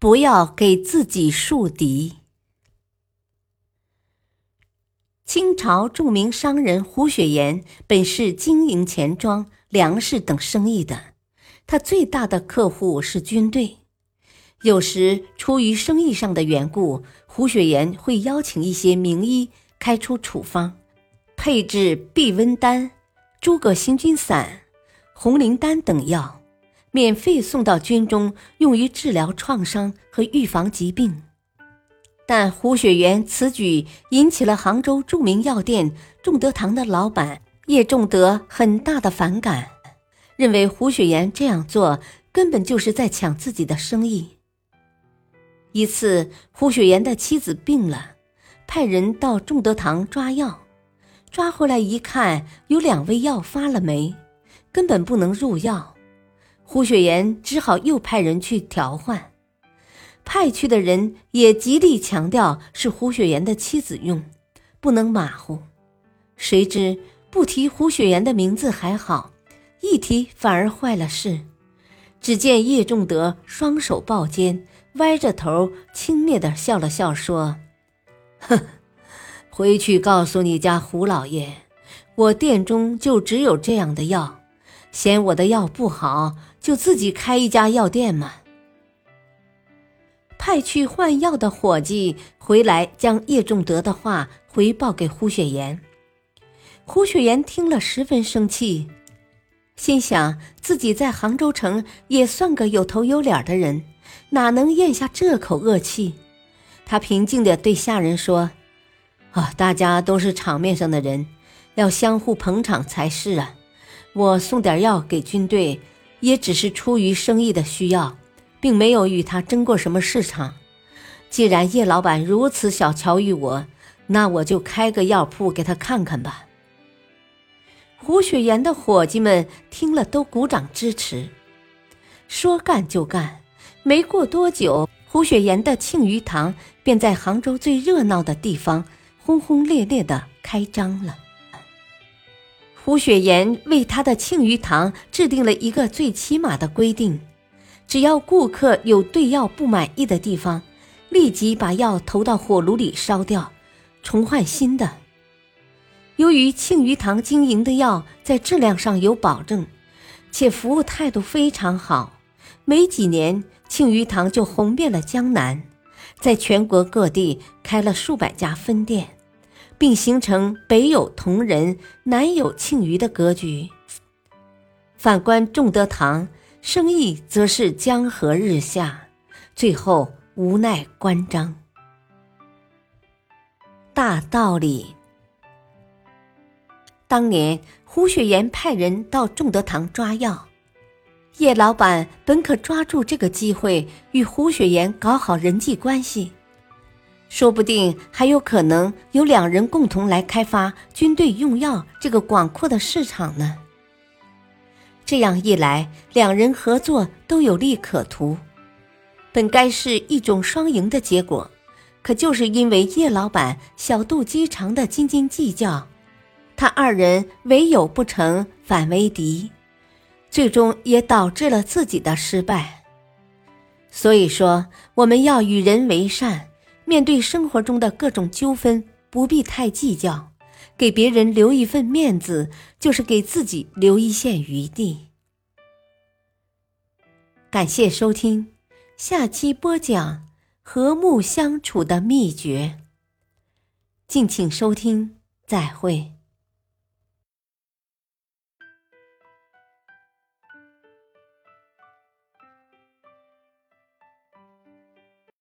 不要给自己树敌。清朝著名商人胡雪岩本是经营钱庄、粮食等生意的，他最大的客户是军队。有时出于生意上的缘故，胡雪岩会邀请一些名医开出处方，配制避瘟丹、诸葛行军散、红灵丹等药。免费送到军中，用于治疗创伤和预防疾病。但胡雪岩此举引起了杭州著名药店众德堂的老板叶仲德很大的反感，认为胡雪岩这样做根本就是在抢自己的生意。一次，胡雪岩的妻子病了，派人到众德堂抓药，抓回来一看，有两味药发了霉，根本不能入药。胡雪岩只好又派人去调换，派去的人也极力强调是胡雪岩的妻子用，不能马虎。谁知不提胡雪岩的名字还好，一提反而坏了事。只见叶仲德双手抱肩，歪着头轻蔑地笑了笑，说：“哼，回去告诉你家胡老爷，我店中就只有这样的药。”嫌我的药不好，就自己开一家药店嘛。派去换药的伙计回来，将叶仲德的话回报给胡雪岩。胡雪岩听了十分生气，心想自己在杭州城也算个有头有脸的人，哪能咽下这口恶气？他平静地对下人说：“啊，大家都是场面上的人，要相互捧场才是啊。”我送点药给军队，也只是出于生意的需要，并没有与他争过什么市场。既然叶老板如此小瞧于我，那我就开个药铺给他看看吧。胡雪岩的伙计们听了都鼓掌支持，说干就干。没过多久，胡雪岩的庆余堂便在杭州最热闹的地方轰轰烈烈地开张了。胡雪岩为他的庆余堂制定了一个最起码的规定：只要顾客有对药不满意的地方，立即把药投到火炉里烧掉，重换新的。由于庆余堂经营的药在质量上有保证，且服务态度非常好，没几年，庆余堂就红遍了江南，在全国各地开了数百家分店。并形成北有同仁、南有庆余的格局。反观众德堂，生意则是江河日下，最后无奈关张。大道理。当年胡雪岩派人到众德堂抓药，叶老板本可抓住这个机会与胡雪岩搞好人际关系。说不定还有可能有两人共同来开发军队用药这个广阔的市场呢。这样一来，两人合作都有利可图，本该是一种双赢的结果。可就是因为叶老板小肚鸡肠的斤斤计较，他二人唯有不成反为敌，最终也导致了自己的失败。所以说，我们要与人为善。面对生活中的各种纠纷，不必太计较，给别人留一份面子，就是给自己留一线余地。感谢收听，下期播讲和睦相处的秘诀。敬请收听，再会。